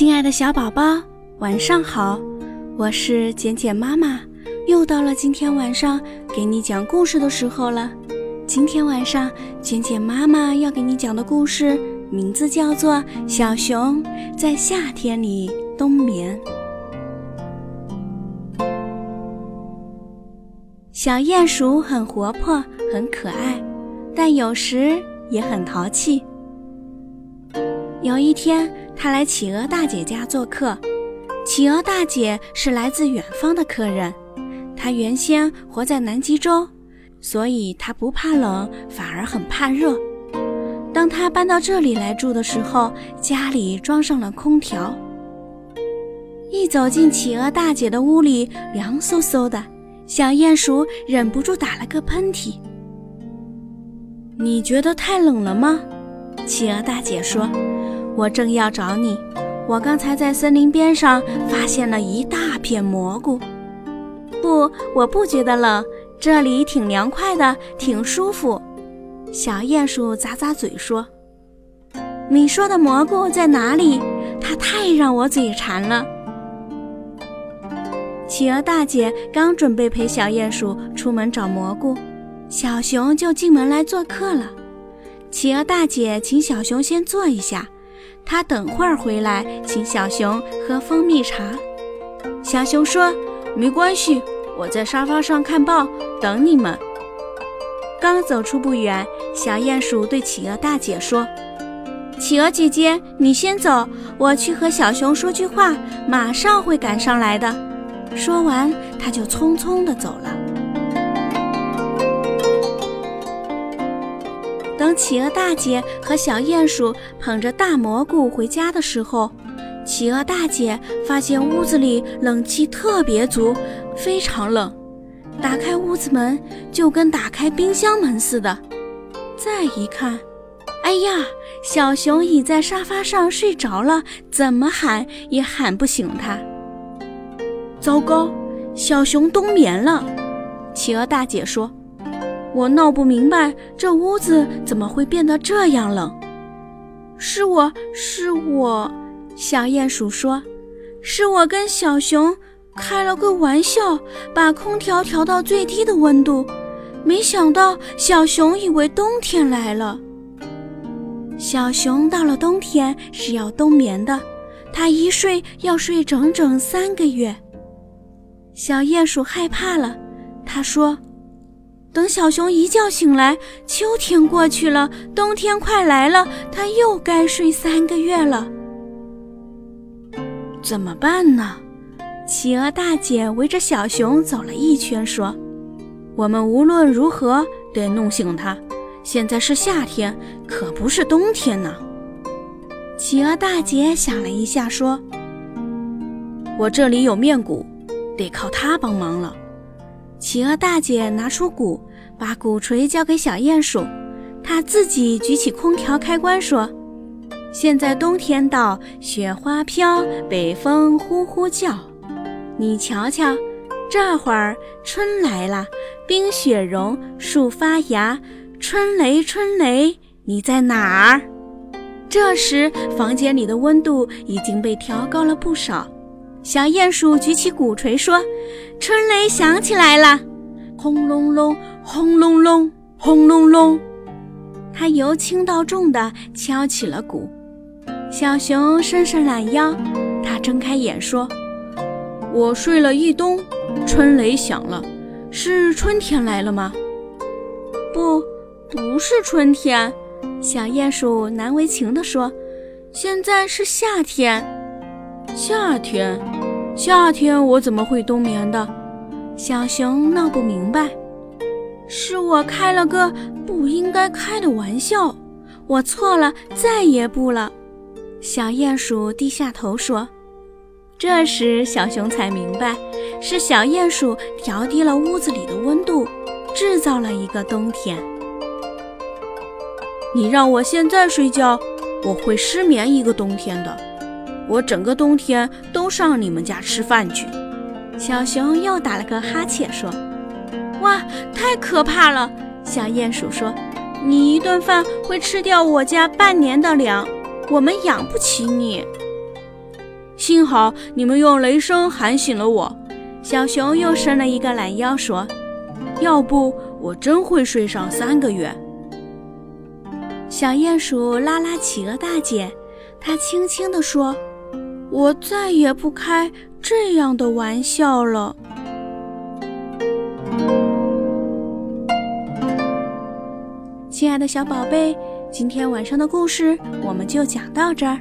亲爱的小宝宝，晚上好！我是简简妈妈，又到了今天晚上给你讲故事的时候了。今天晚上，简简妈妈要给你讲的故事名字叫做《小熊在夏天里冬眠》。小鼹鼠很活泼，很可爱，但有时也很淘气。有一天，他来企鹅大姐家做客。企鹅大姐是来自远方的客人，她原先活在南极洲，所以她不怕冷，反而很怕热。当她搬到这里来住的时候，家里装上了空调。一走进企鹅大姐的屋里，凉飕飕的，小鼹鼠忍不住打了个喷嚏。你觉得太冷了吗？企鹅大姐说。我正要找你，我刚才在森林边上发现了一大片蘑菇。不，我不觉得冷，这里挺凉快的，挺舒服。小鼹鼠咂咂嘴说：“你说的蘑菇在哪里？它太让我嘴馋了。”企鹅大姐刚准备陪小鼹鼠出门找蘑菇，小熊就进门来做客了。企鹅大姐请小熊先坐一下。他等会儿回来，请小熊喝蜂蜜茶。小熊说：“没关系，我在沙发上看报，等你们。”刚走出不远，小鼹鼠对企鹅大姐说：“企鹅姐姐，你先走，我去和小熊说句话，马上会赶上来的。”说完，他就匆匆地走了。等企鹅大姐和小鼹鼠捧着大蘑菇回家的时候，企鹅大姐发现屋子里冷气特别足，非常冷。打开屋子门就跟打开冰箱门似的。再一看，哎呀，小熊倚在沙发上睡着了，怎么喊也喊不醒它。糟糕，小熊冬眠了。企鹅大姐说。我闹不明白，这屋子怎么会变得这样冷？是我是我，小鼹鼠说：“是我跟小熊开了个玩笑，把空调调到最低的温度，没想到小熊以为冬天来了。小熊到了冬天是要冬眠的，它一睡要睡整整三个月。小鼹鼠害怕了，他说。”等小熊一觉醒来，秋天过去了，冬天快来了，它又该睡三个月了。怎么办呢？企鹅大姐围着小熊走了一圈，说：“我们无论如何得弄醒它。现在是夏天，可不是冬天呢。”企鹅大姐想了一下，说：“我这里有面鼓，得靠它帮忙了。”企鹅大姐拿出鼓，把鼓槌交给小鼹鼠，她自己举起空调开关，说：“现在冬天到，雪花飘，北风呼呼叫。你瞧瞧，这会儿春来了，冰雪融，树发芽，春雷春雷，你在哪儿？”这时，房间里的温度已经被调高了不少。小鼹鼠举起鼓槌说：“春雷响起来了，轰隆隆，轰隆隆，轰隆隆。”它由轻到重地敲起了鼓。小熊伸伸懒腰，它睁开眼说：“我睡了一冬，春雷响了，是春天来了吗？”“不，不是春天。”小鼹鼠难为情地说：“现在是夏天。”夏天，夏天我怎么会冬眠的？小熊闹不明白。是我开了个不应该开的玩笑，我错了，再也不了。小鼹鼠低下头说。这时，小熊才明白，是小鼹鼠调低了屋子里的温度，制造了一个冬天。你让我现在睡觉，我会失眠一个冬天的。我整个冬天都上你们家吃饭去。小熊又打了个哈欠，说：“哇，太可怕了！”小鼹鼠说：“你一顿饭会吃掉我家半年的粮，我们养不起你。”幸好你们用雷声喊醒了我。”小熊又伸了一个懒腰，说：“要不我真会睡上三个月。”小鼹鼠拉拉企鹅大姐，它轻轻地说：“我再也不开这样的玩笑了。”亲爱的小宝贝，今天晚上的故事我们就讲到这儿。